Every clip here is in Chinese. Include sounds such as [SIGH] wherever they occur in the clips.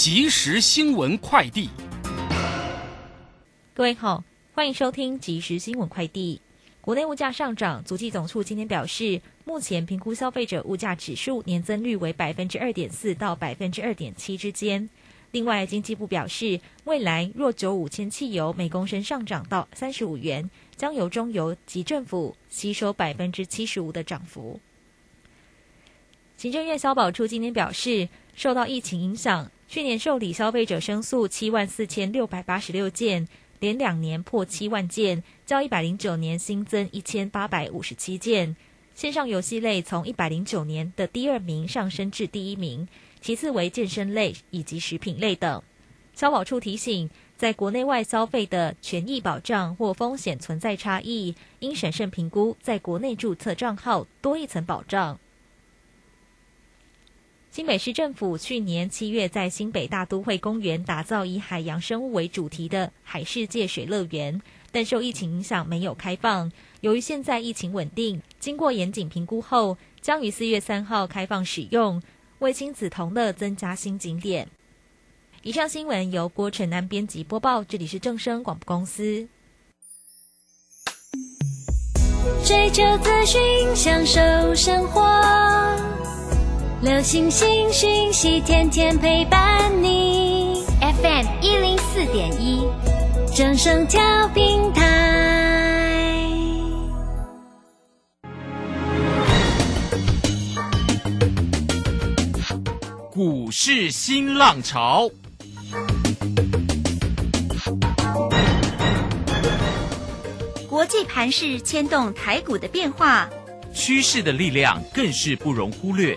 即时新闻快递，各位好，欢迎收听即时新闻快递。国内物价上涨，足迹总处今天表示，目前评估消费者物价指数年增率为百分之二点四到百分之二点七之间。另外，经济部表示，未来若九五千汽油每公升上涨到三十五元，将由中油及政府吸收百分之七十五的涨幅。行政院消保处今天表示，受到疫情影响。去年受理消费者申诉七万四千六百八十六件，连两年破七万件，较一百零九年新增一千八百五十七件。线上游戏类从一百零九年的第二名上升至第一名，其次为健身类以及食品类等。消保处提醒，在国内外消费的权益保障或风险存在差异，应审慎评估在国内注册账号多一层保障。新北市政府去年七月在新北大都会公园打造以海洋生物为主题的海世界水乐园，但受疫情影响没有开放。由于现在疫情稳定，经过严谨评估后，将于四月三号开放使用，为亲子同乐增加新景点。以上新闻由郭晨安编辑播报，这里是正声广播公司。追求资讯，享受生活。流星星讯息，天天陪伴你。FM 一零四点一，正声调平台。股市新浪潮，国际盘势牵动台股的变化，趋势的力量更是不容忽略。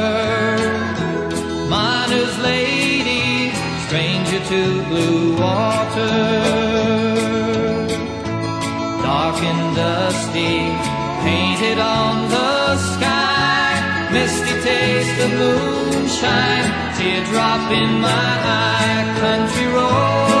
dusty, painted on the sky. Misty taste of moonshine, teardrop in my eye. Country roads,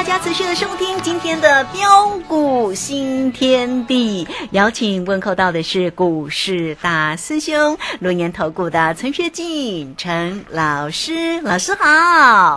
大家持续的收听今天的标股新天地。邀请问候到的是股市大师兄，龙岩投顾的陈学进陈老师，老师好。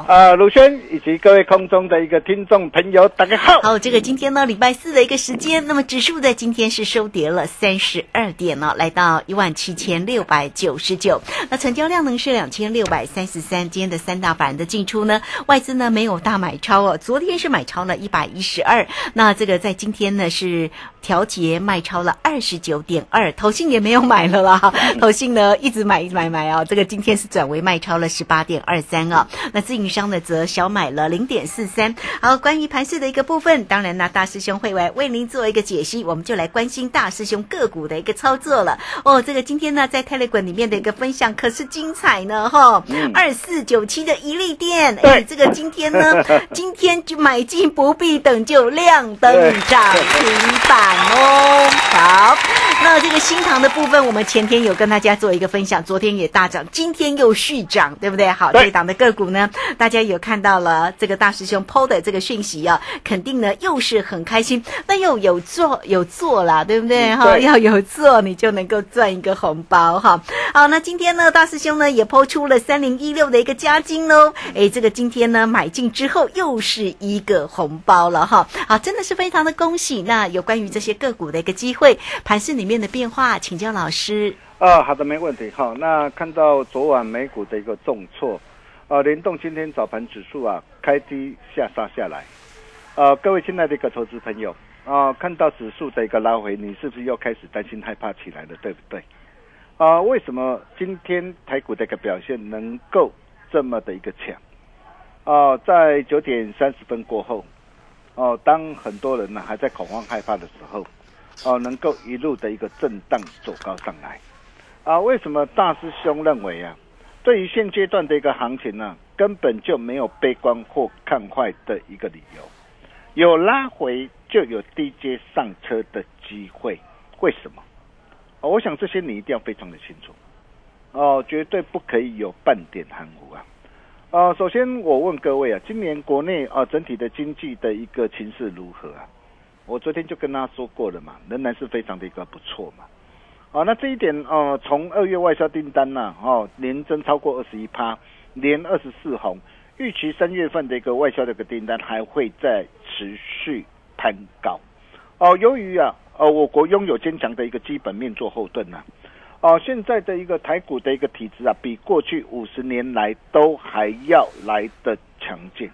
啊，鲁轩以及各位空中的一个听众朋友，大家好。好，这个今天呢，礼拜四的一个时间，那么指数在今天是收跌了三十二点呢，来到一万七千六百九十九。那成交量呢是两千六百三十三，今天的三大板的进出呢，外资呢没没有大买超哦，昨天是买超了一百一十二，那这个在今天呢是调节卖超了二十九点二，投信也没有买了啦，[LAUGHS] 投信呢一直买买买啊，这个今天是转为卖超了十八点二三啊，那自营商呢则小买了零点四三。好，关于盘市的一个部分，当然呢大师兄会来为您做一个解析，我们就来关心大师兄个股的一个操作了哦。这个今天呢在 Telegram 里面的一个分享可是精彩呢哈，二四九七的一利店，[LAUGHS] 哎，这个今天呢，[LAUGHS] 今天就买进不必等，就亮灯涨停板哦。好，那这个新塘的部分，我们前天有跟大家做一个分享，昨天也大涨，今天又续涨，对不对？好，对这档的个股呢，大家有看到了这个大师兄 PO 的这个讯息啊，肯定呢又是很开心，那又有做有做啦，对不对？哈，嗯要有做，你就能够赚一个红包哈。好，那今天呢，大师兄呢也抛出了三零一六的一个加金喽。哎，这个今天呢买进之后又是一个红包了哈。好，真的是非常的恭喜。那有关于这些个股的一个机会，盘市里面的变化，请教老师。啊，好的，没问题。好，那看到昨晚美股的一个重挫，啊，联动今天早盘指数啊开低下杀下来，呃，各位亲爱的一个投资朋友啊、看到指数的一个拉回，你是不是又开始担心害怕起来了，对不对？啊、为什么今天台股的一个表现能够这么的一个强？哦、在九点三十分过后，哦、当很多人呢还在恐慌害怕的时候，哦、能够一路的一个震荡走高上来。啊，为什么大师兄认为啊，对于现阶段的一个行情呢、根本就没有悲观或看坏的一个理由，有拉回就有低阶上车的机会，为什么？我想这些你一定要非常的清楚，哦，绝对不可以有半点含糊啊。呃，首先我问各位啊，今年国内啊整体的经济的一个情势如何啊？我昨天就跟大家说过了嘛，仍然是非常的一个不错嘛。啊，那这一点哦，从二月外销订单呢、哦，年增超过二十一趴，年二十四红，预期三月份的一个外销的一个订单还会再持续攀高。哦，由于啊，呃，我国拥有坚强的一个基本面做后盾呐、哦，现在的一个台股的一个体质啊，比过去五十年来都还要来的强劲。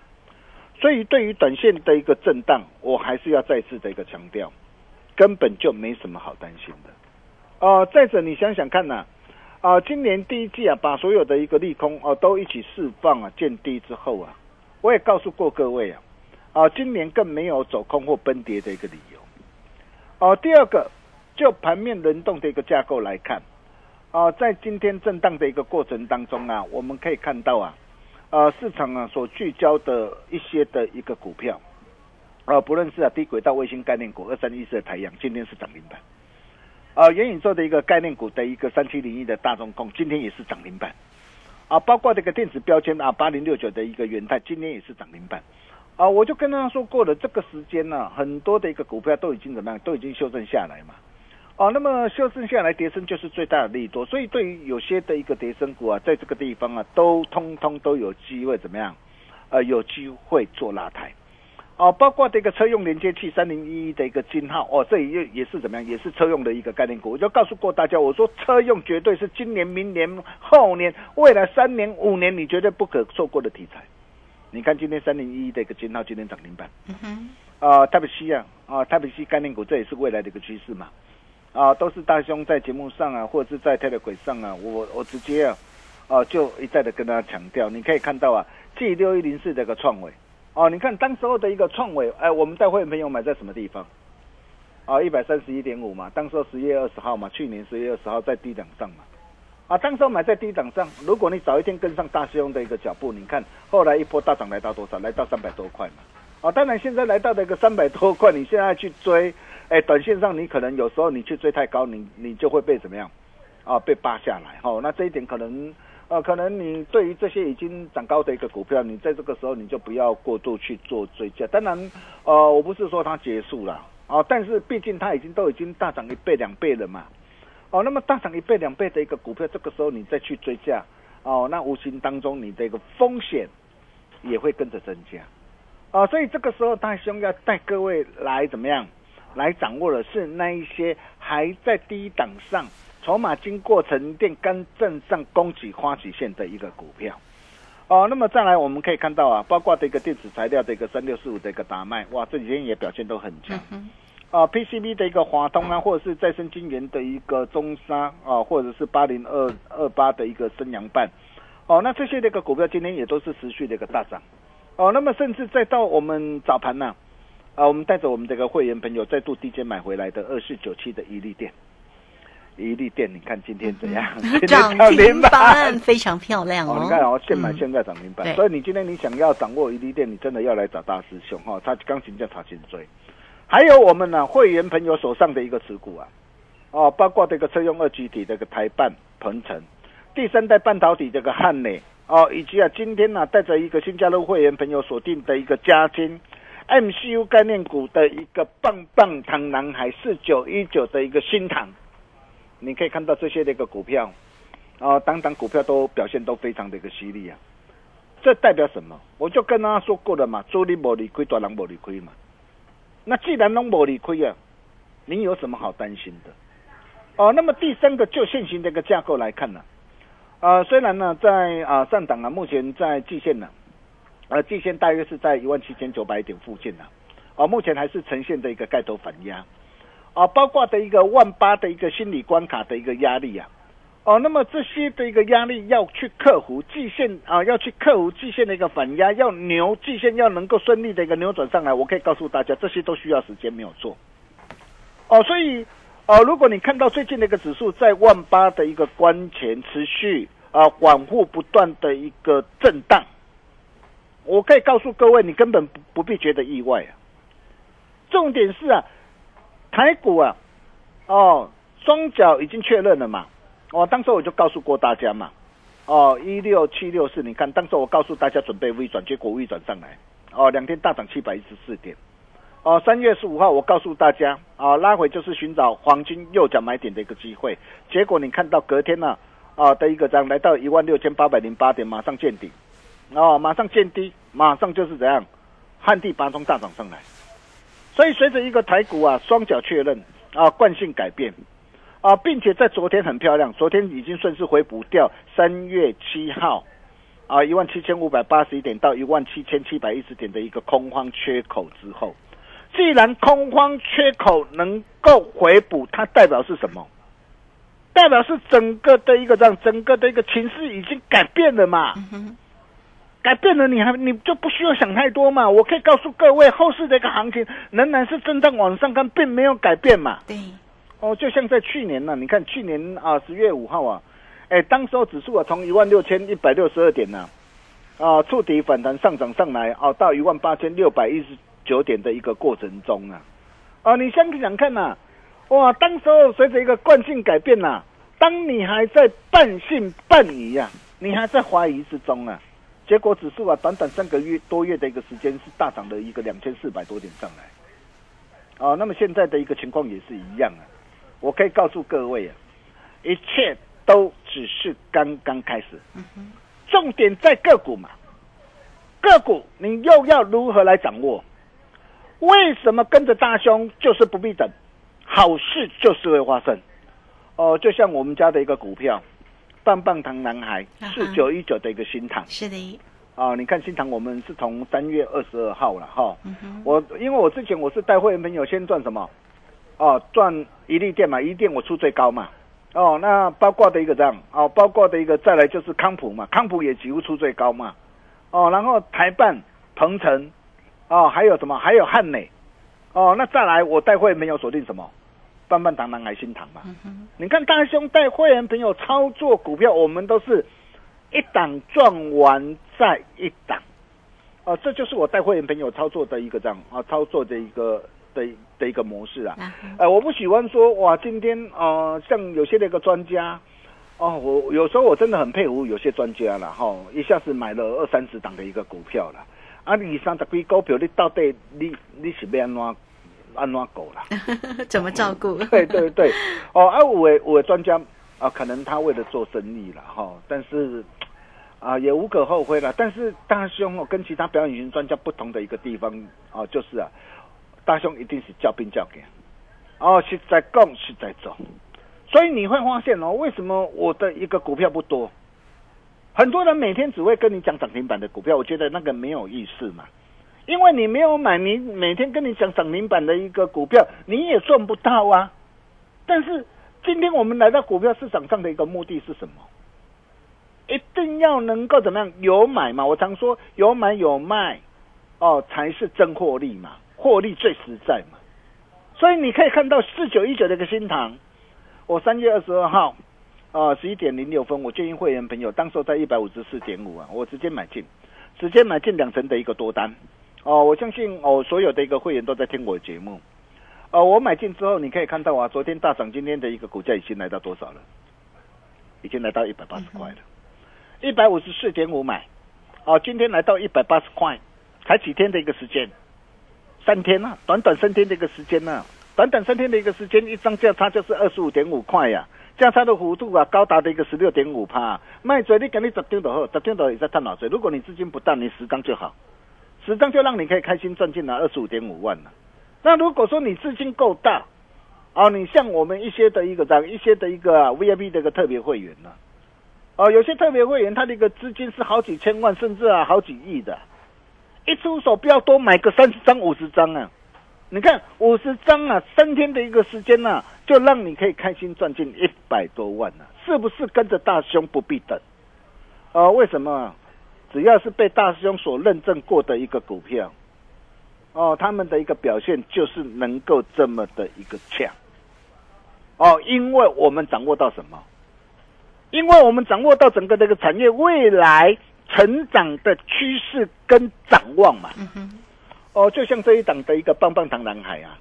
所以对于短线的一个震荡，我还是要再次的一个强调，根本就没什么好担心的。呃，再者你想想看呐、啊，今年第一季啊，把所有的一个利空哦、都一起释放啊，见低之后啊，我也告诉过各位啊，啊，今年更没有走空或崩跌的一个理由。哦、第二个，就盘面轮动的一个架构来看，啊、在今天震荡的一个过程当中啊，我们可以看到啊，呃，市场啊所聚焦的一些的一个股票，啊、不论是啊低轨道卫星概念股二三一四的太阳，今天是涨停板。啊，元宇宙的一个概念股的一个三七零一的大中控，今天也是涨停板。啊，包括这个电子标签啊，八零六九的一个元泰，今天也是涨停板。啊，我就跟大家说过了，这个时间呢、很多的一个股票都已经怎么样，都已经修正下来嘛。哦、那么修正下来，跌升就是最大的利多，所以对于有些的一个跌升股啊，在这个地方啊，都通通都有机会怎么样？呃，有机会做拉抬。哦，包括这个车用连接器三零一一的一个金号，哦，这也也是怎么样？也是车用的一个概念股。我就告诉过大家，我说车用绝对是今年、明年、后年、未来三年、五年，你绝对不可错过的题材。你看今天三零一一的一个金号，今天涨停板。嗯哼，啊，台北西啊，啊，台北西概念股，这也是未来的一个趋势嘛。啊，都是大兄在节目上啊，或者是在 Telegram 上啊，我我直接啊，啊，就一再的跟大家强调，你可以看到啊，G 六一零四的一个创伟，哦、你看当时候的一个创伟，哎，我们带会员朋友买在什么地方？啊，一百三十一点五嘛，当时候十月二十号嘛，去年十月二十号在低档上嘛。啊，当时候买在低档上，如果你早一天跟上大兄的一个脚步，你看后来一波大涨来到多少？来到三百多块嘛。啊，当然现在来到的一个三百多块，你现在去追，哎，短线上你可能有时候你去追太高，你你就会被怎么样？啊，被扒下来。哈、那这一点可能，呃，可能你对于这些已经涨高的一个股票，你在这个时候你就不要过度去做追加。当然，呃，我不是说它结束了，啊，但是毕竟它已经都已经大涨一倍两倍了嘛。哦，那么大涨一倍两倍的一个股票，这个时候你再去追价，哦，那无形当中你的一个风险也会跟着增加，啊，所以这个时候大兄要带各位来怎么样，来掌握的是那一些还在低档上，筹码经过沉淀，刚正上攻击花旗线的一个股票，哦，那么再来我们可以看到啊，包括的一个电子材料的一个三六四五的一个达麦，哇，这几天也表现都很强。啊，PCB 的一个华通啊，或者是再生晶圆的一个中沙啊，或者是八零二二八的一个升阳半，哦，那这些的一个股票今天也都是持续的一个大涨。哦，那么甚至再到我们早盘呢、啊，我们带着我们这个会员朋友再度低阶买回来的二四九七的伊利店，一利店，你看今天怎样？涨涨停停板非常漂亮哦，哦。你看哦，现买嗯现在涨停板，对所以你今天你想要掌握一利店，你真的要来找大师兄哈、哦，他钢琴叫他先追。还有我们呢、会员朋友手上的一个持股啊，哦，包括这个车用二极体这个台半、鹏程，第三代半导体这个汉磊哦，以及啊今天呢、带着一个新加入会员朋友锁定的一个嘉金 MCU 概念股的一个棒棒糖男孩四九一九的一个新塘，你可以看到这些的一个股票。啊，当当股票都表现都非常的一个犀利啊，这代表什么？我就跟大家说过了嘛，主力没理亏，大人没理亏嘛。那既然都没理亏啊，你有什么好担心的？哦，那么第三个就现行的一个架构来看呢、啊，虽然呢在啊上档啊，目前在季线呢、呃季线大约是在一万七千九百点附近呢、啊，目前还是呈现的一个盖头反压，啊，包括的一个万八的一个心理关卡的一个压力啊。哦，那么这些的一个压力要去克服季线啊，要去克服季线的一个反压，要牛季线要能够顺利的一个扭转上来，我可以告诉大家，这些都需要时间，没有做。哦，所以哦，如果你看到最近的一个指数在万八的一个关前持续啊反复不断的一个震荡，我可以告诉各位，你根本不不必觉得意外啊。重点是啊，台股啊，哦，双脚已经确认了嘛。哦，当时我就告诉过大家嘛，哦，一六七六四，你看，当时我告诉大家准备微转，结果微转上来，哦，两天大涨七百一十四点，哦，三月十五号我告诉大家，啊、拉回就是寻找黄金右脚买点的一个机会，结果你看到隔天呢、啊，的一个涨来到一万六千八百零八点，马上见底，哦，马上见低，马上就是怎样，旱地拔葱大涨上来，所以随着一个台股啊双脚确认啊惯性改变。啊，并且在昨天很漂亮，昨天已经顺势回补掉三月七号啊一万七千五百八十一点到一万七千七百一十点的一个空方缺口之后，既然空方缺口能够回补，它代表是什么？代表是整个的一个让，整个的一个情势已经改变了嘛？改变了，你还你就不需要想太多嘛。我可以告诉各位，后市的一个行情仍然是震荡往上看，并没有改变嘛。对，哦，就像在去年呢、你看去年啊十月五号啊，哎，当时候指数啊从一万六千一百六十二点呢、啊，触底反弹上涨上来，哦、到一万八千六百一十九点的一个过程中啊，啊，你想想看呐、哇，当时候随着一个惯性改变呐、当你还在半信半疑啊、你还在怀疑之中啊，结果指数啊短短三个月多月的一个时间是大涨了一个两千四百多点上来，哦，那么现在的一个情况也是一样啊。我可以告诉各位啊，一切都只是刚刚开始。重点在个股嘛，个股你又要如何来掌握？为什么跟着大兄就是不必等，好事就是会发生？哦，就像我们家的一个股票，棒棒糖男孩四九一九的一个新塘是的，啊，你看新塘我们是从三月二十二号了哈。嗯，我因为我之前我是带会员朋友先赚什么？哦，赚一利店嘛，一利店我出最高嘛。哦，那包括的一个这样，哦，包括的一个再来就是康普嘛，康普也几乎出最高嘛。哦，然后台办、鹏程，哦，还有什么？还有汉美。哦，那再来我带会员朋友锁定什么？棒棒糖、南海新塘嘛。你看大兄带会员朋友操作股票，我们都是一档赚完再一档。哦，这就是我带会员朋友操作的一个这样啊，操作的一个的的一个模式啊。啊哈呃，我不喜欢说哇，今天呃，像有些那个专家，哦，我有时候我真的很佩服有些专家了哈，一下子买了二三十档的一个股票了，啊，你三十几股票，你到底你你是要安怎安怎狗啦？[LAUGHS] 怎么照顾？[LAUGHS] 对对对，哦，啊，有的有的专家啊，可能他为了做生意了哈，但是啊也无可厚非了。但是大兄哦，跟其他表演型专家不同的一个地方哦，就是啊，大兄一定是叫兵叫给，哦，是在供是在走，所以你会发现哦，为什么我的一个股票不多？很多人每天只会跟你讲涨停板的股票，我觉得那个没有意思嘛，因为你没有买，你每天跟你讲涨停板的一个股票，你也赚不到啊。但是今天我们来到股票市场上的一个目的是什么？一定要能够怎么样？有买嘛？我常说有买有卖，哦，才是真获利嘛，获利最实在嘛。所以你可以看到四九一九的一个新塘，我三月二十二号，啊十一点零六分，我建议会员朋友当时在一百五十四点五啊，我直接买进，直接买进两成的一个多单，哦，我相信哦所有的一个会员都在听我的节目，呃，我买进之后，你可以看到啊，昨天大涨，今天的一个股价已经来到多少了？已经来到一百八十块了，一百五十四点五买，哦，今天来到一百八十块，才几天的一个时间，三天啊，短短三天的一个时间呢、短短三天的一个时间，一张价差就是二十五点五块呀、价差的幅度啊，高达的一个十六点五帕。卖嘴你给你十张就好，十张就也在探脑水。如果你资金不大，你十张就好，十张就让你可以开心赚进来二十五点五万了。那如果说你资金够大，哦，你像我们一些的一个这样一些的一个、啊、VIP 的一个特别会员呢、哦，有些特别会员他的一个资金是好几千万，甚至啊好几亿的，一出手不要多买个三十张、五十张啊。你看五十张啊，三天的一个时间呢、就让你可以开心赚进一百多万呢、是不是跟着大兄不必等？啊，为什么？只要是被大师兄所认证过的一个股票，哦，他们的一个表现就是能够这么的一个强。哦，因为我们掌握到什么？因为我们掌握到整个这个产业未来成长的趋势跟展望嘛。哦，就像这一档的一个棒棒糖男孩啊，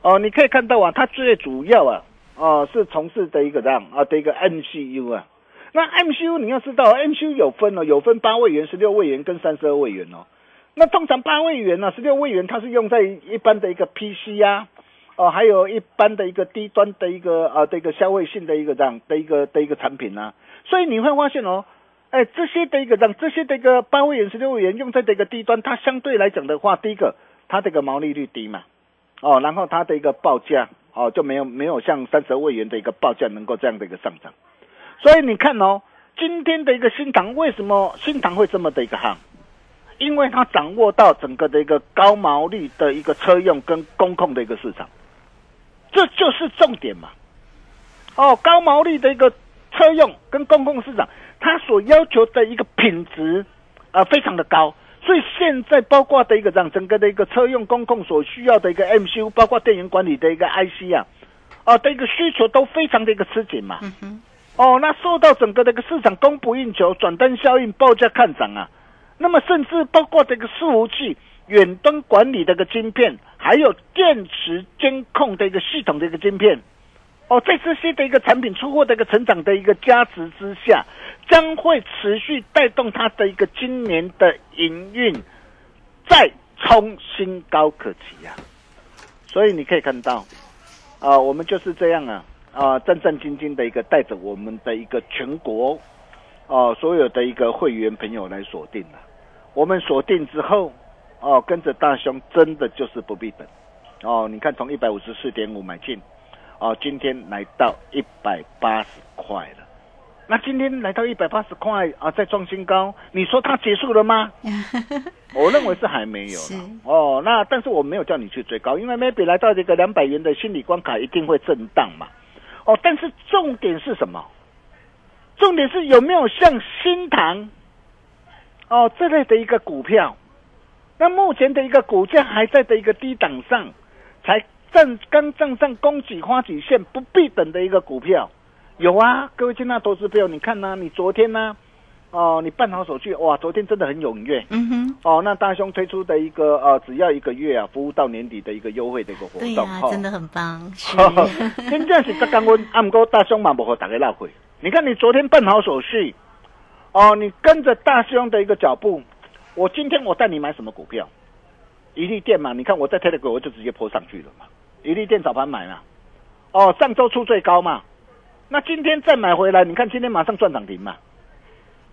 哦，你可以看到啊，他最主要啊，哦，是从事的一个这样啊的一个 MCU 啊。那 MCU 你要知道，MCU 有分哦，有分八位元、十六位元跟三十二位元哦。那通常八位元呢、十六位元它是用在一般的一个 PC 啊，哦，还有一般的一个低端的一个啊的一个消费性的一个这样的一个的一个产品啊。所以你会发现哦，哎，这些的一个让这些的一个八位元、十六位元用在这个低端，它相对来讲的话，第一个它这个毛利率低嘛，哦，然后它的一个报价哦就没有没有像三十二位元的一个报价能够这样的一个上涨，所以你看哦，今天的一个新塘为什么新塘会这么的一个夯？因为它掌握到整个的一个高毛利的一个车用跟工控的一个市场，这就是重点嘛。哦，高毛利的一个车用跟公共市场，它所要求的一个品质啊、呃非常的高，所以现在包括的一个让整个的一个车用公控所需要的一个 MCU，包括电源管理的一个 IC 啊，啊的一个需求都非常的一个吃紧嘛。哦，那受到整个这个市场供不应求、转单效应、报价看涨啊，那么甚至包括这个伺服器、远端管理的一个晶片，还有电池监控的一个系统的一个晶片。哦，在这些的一个产品出货的一个成长的一个加持之下，将会持续带动它的一个今年的营运再冲新高可期啊！所以你可以看到，啊、我们就是这样啊，啊、战战兢兢的一个带着我们的一个全国，哦、所有的一个会员朋友来锁定了、我们锁定之后，哦、跟着大兄真的就是不必等，哦，你看从一百五十四点五买进。哦，今天来到一百八十块了。那今天来到一百八十块啊，再创新高，你说它结束了吗？[LAUGHS] 我认为是还没有哦，那但是我没有叫你去追高，因为 maybe 来到这个两百元的心理关卡一定会震荡嘛。哦，但是重点是什么？重点是有没有像新塘哦这类的一个股票？那目前的一个股价还在的一个低档上，才站刚站上供给花几线不必等的一个股票，有啊，各位金纳投资朋友，你看呢、你昨天呢、哦，你办好手续，哇，昨天真的很踊跃。嗯哼，哦，那大兄推出的一个呃，只要一个月啊，服务到年底的一个优惠的一个活动，对呀、哦真的很棒，是，真正是在刚温，啊，不过大兄嘛不和大家闹鬼。你看你昨天办好手续，哦，你跟着大兄的一个脚步，我今天我带你买什么股票？一利店嘛，你看我在 Telegram 我就直接泼上去了嘛。一利店早盘买嘛，哦，上周出最高嘛，那今天再买回来，你看今天马上赚涨停嘛。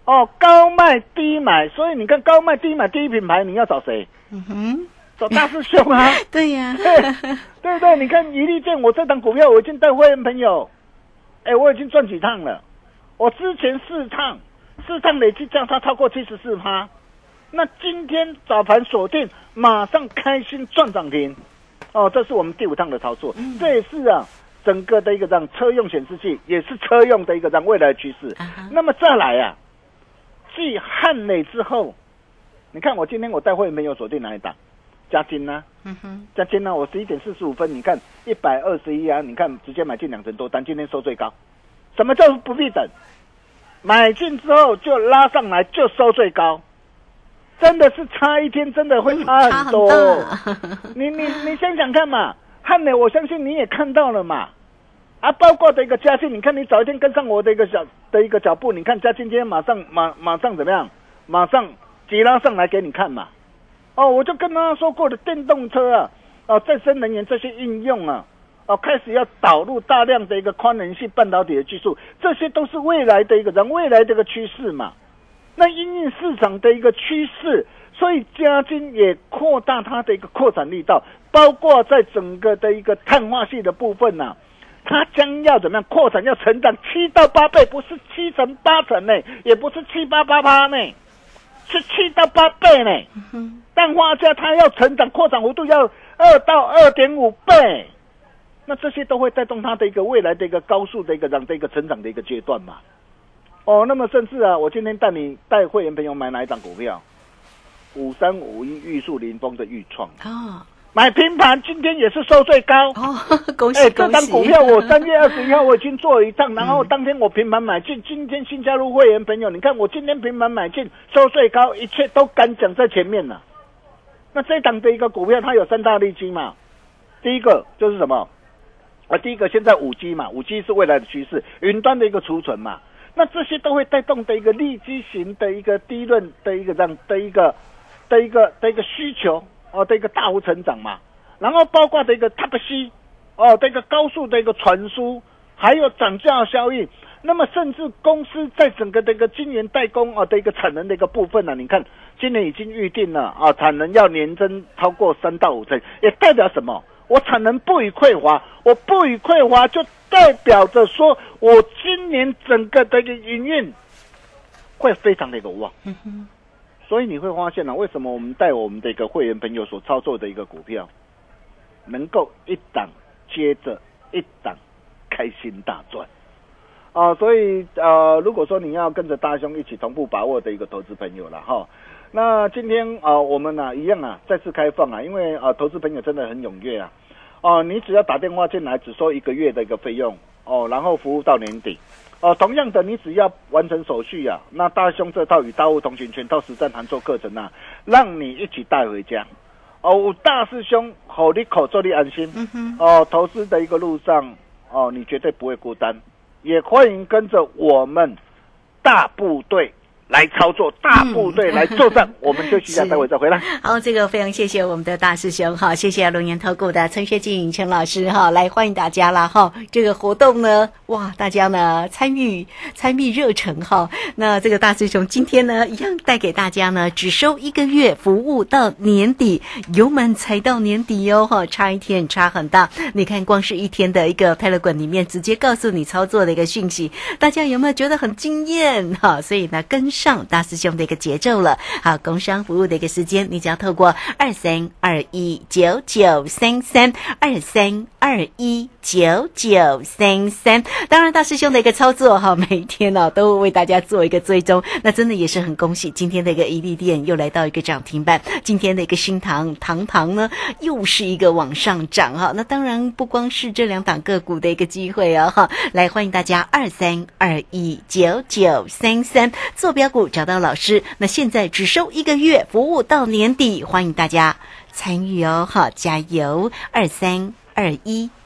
哦，高卖低买，所以你看高卖低买第一品牌，你要找谁？嗯哼，找大师兄啊。[LAUGHS] 对呀、[LAUGHS] 对对不对？你看一利健，我这档股票我已经带会员朋友，哎，我已经赚几趟了。我之前四趟，四趟累计价差超过七十四趴。那今天早盘锁定，马上开心赚涨停，哦，这是我们第五趟的操作，这也是啊，整个的一个让车用显示器，也是车用的一个让未来趋势。那么再来啊，继汉磊之后，你看我今天我带会员朋友锁定哪一档？嘉金呢、嗯哼，嘉金呢？我十一点四十五分，你看一百二十一啊，你看直接买进两成多单，今天收最高。什么叫不必等？买进之后就拉上来就收最高，真的是差一天，真的会差差很很多。大。你你你想想看嘛，汉美，我相信你也看到了嘛，啊，包括的一个嘉信，你看你早一天跟上我的一个小的一个脚步，你看嘉信今天马上马马上怎么样？马上急拉上来给你看嘛。哦，我就跟他说过的电动车啊，哦，再生能源这些应用啊，哦，开始要导入大量的一个宽能系半导体的技术，这些都是未来的一个人未来的一个趋势嘛。那因应市场的一个趋势，所以嘉金也扩大它的一个扩展力道，包括在整个的一个碳化系的部分呢、它将要怎么样扩展？要成长七到八倍，不是七成八成呢，也不是七八八八呢，是七到八倍呢。氮化镓它要成长扩展幅度要二到二点五倍，那这些都会带动它的一个未来的一个高速的一个让的一个成长的一个阶段嘛。哦，那么甚至啊，我今天带你带会员朋友买哪一档股票？五三五一玉树临风的玉创，哦买平盘，今天也是收最高。哦，[LAUGHS] 恭哎、这喜恭喜！张股票我 [LAUGHS] 三月二十一号我已经做了一趟，然后当天我平盘买进，今天新加入会员朋友，你看我今天平盘买进收最高，一切都敢讲在前面了。那这档的一个股票它有三大利基嘛，第一个就是什么？啊，第一个现在五 G 嘛，五 G 是未来的趋势，云端的一个储存嘛，那这些都会带动的一个利基型的一个低润的一个这样的一个的一个的一个需求哦的一个大幅成长嘛，然后包括的一个 Type C 哦的一个高速的一个传输，还有涨价效应。那么甚至公司在整个的一个晶圆代工啊的一个产能的一个部分呢、你看今年已经预定了啊，产能要年增超过三到五成，也代表什么？我产能不予匮乏，我不予匮乏就代表着说我今年整个的一个营运会非常的一个旺。所以你会发现呢、为什么我们带我们的一个会员朋友所操作的一个股票，能够一档接着一档开心大赚。啊、所以呃，如果说你要跟着大兄一起同步把握的一个投资朋友了哈，那今天啊、呃我们呢、一样啊再次开放啊，因为啊、呃投资朋友真的很踊跃啊，哦、你只要打电话进来，只收一个月的一个费用哦，然后服务到年底。哦，同样的，你只要完成手续啊，那大兄这套与大物同行全套实战函授课程啊，让你一起带回家。哦，大师兄好你口做你安心。嗯哼哦，投资的一个路上，哦，你绝对不会孤单，也欢迎跟着我们大部队来操作，大部队来作战。我们休息一下，待会再回来。[LAUGHS] 好，这个非常谢谢我们的大师兄哈，谢谢龙岩投顾的陈学静陈老师哈，来欢迎大家啦哈。这个活动呢，哇，大家呢参与参与热忱哈。那这个大师兄今天呢，一样带给大家呢，只收一个月服务到年底，油门才到年底哟哈，差一天差很大。你看，光是一天的一个 Telegram 里面，直接告诉你操作的一个讯息，大家有没有觉得很惊艳哈？所以呢，跟上大师兄的一个节奏了。好，工商服务的一个时间，你只要透过二三二一九九三三二三二一九九三三。当然，大师兄的一个操作哈，每天呢、都为大家做一个追踪，那真的也是很恭喜今天的一个伊利店又来到一个涨停板，今天的一个新塘堂堂呢又是一个往上涨哈。那当然不光是这两档个股的一个机会啊哈，来欢迎大家二三二一九九三三。坐标股找到老师，那现在只收一个月，服务到年底，欢迎大家参与哦，好加油二三二一。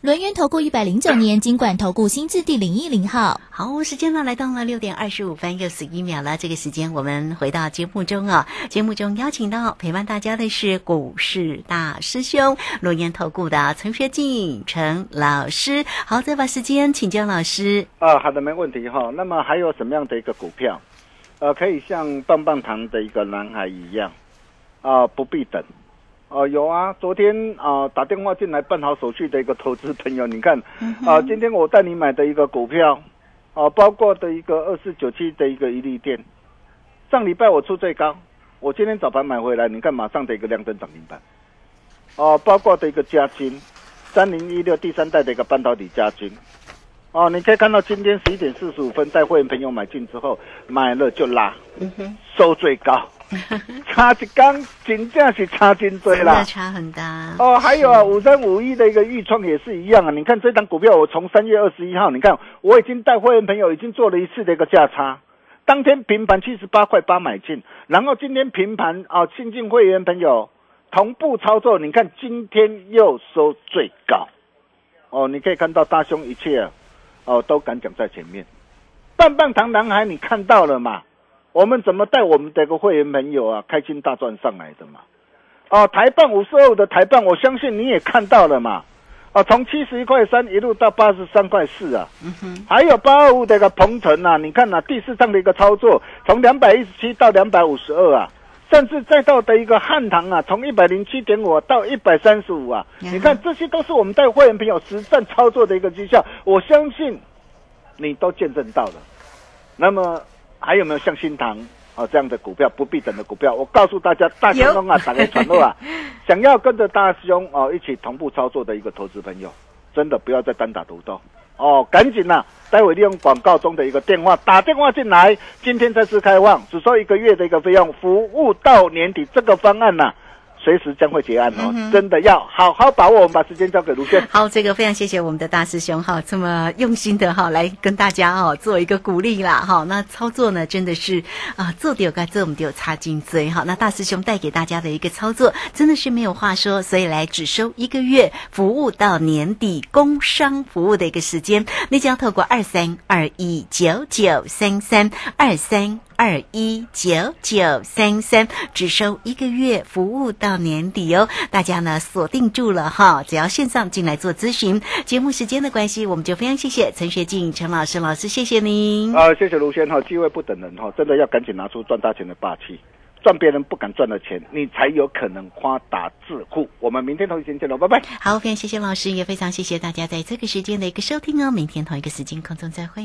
轮源投顾一百零九年经管投顾新字第零一零号。好，时间呢来到了六点二十五分又十一秒了。这个时间我们回到节目中啊，节目中邀请到陪伴大家的是股市大师兄龙岩投顾的陈学进陈老师。好，再把时间请教老师。啊，好的，没问题哈。那么还有什么样的一个股票，呃，可以像棒棒糖的一个男孩一样啊、不必等。哦、有啊，昨天啊、打电话进来办好手续的一个投资朋友，你看啊、今天我带你买的一个股票，啊、包括的一个二四九七的一个一利店，上礼拜我出最高，我今天早盘买回来，你看马上的一个亮灯涨停板，哦、包括的一个嘉金，三零一六第三代的一个半导体嘉金，哦，你可以看到今天十一点四十五分带会员朋友买进之后，买了就拉，收最高，[LAUGHS] 差一缸真正是差真多啦。差很大。哦，还有啊，五三五一的一个预创也是一样啊。你看这张股票，我从三月二十一号，你看我已经带会员朋友已经做了一次的一个价差，当天平盘七十八块八买进，然后今天平盘啊，新进会员朋友同步操作，你看今天又收最高，哦，你可以看到大兄一切啊哦都敢讲在前面，棒棒糖男孩你看到了嘛？我们怎么带我们的一个会员朋友啊开心大赚上来的嘛？哦，台办五十二的台办，我相信你也看到了嘛。哦，从七十一块三一路到八十三块四啊，嗯还有八二五的一个鹏程啊，你看呐、第四趟的一个操作，从两百一十七到两百五十二啊，甚至再到的一个汉唐啊，从一百零七点五到一百三十五啊，呀你看这些都是我们带会员朋友实战操作的一个绩效，我相信你都见证到了。那么还有没有像新塘啊这样的股票不必等的股票？我告诉大家，大兄东啊，打开传络啊，[LAUGHS] 想要跟着大兄哦一起同步操作的一个投资朋友，真的不要再单打独斗哦，赶紧呐、待会利用广告中的一个电话打电话进来，今天再次开放，只收一个月的一个费用，服务到年底，这个方案呐、随时将会结案哦，真的要好好把握。我们把时间交给卢轩。[LAUGHS] 好，这个非常谢谢我们的大师兄哈，这么用心的哈来跟大家哦做一个鼓励啦哈。那操作呢真的是啊做的有该做，我们就有插金嘴哈。那大师兄带给大家的一个操作真的是没有话说，所以来只收一个月服务到年底工商服务的一个时间，你只要透过二三二一九九三三二三。二一九九三三，只收一个月，服务到年底哦。大家呢锁定住了哈，只要线上进来做咨询。节目时间的关系，我们就非常谢谢陈学静陈老师老师，谢谢您。啊、谢谢卢先哈，机会不等人哈，真的要赶紧拿出赚大钱的霸气，赚别人不敢赚的钱，你才有可能发达致富。我们明天同一时间见喽，拜拜。好，非常谢谢老师，也非常谢谢大家在这个时间的一个收听哦。明天同一个时间空中再会。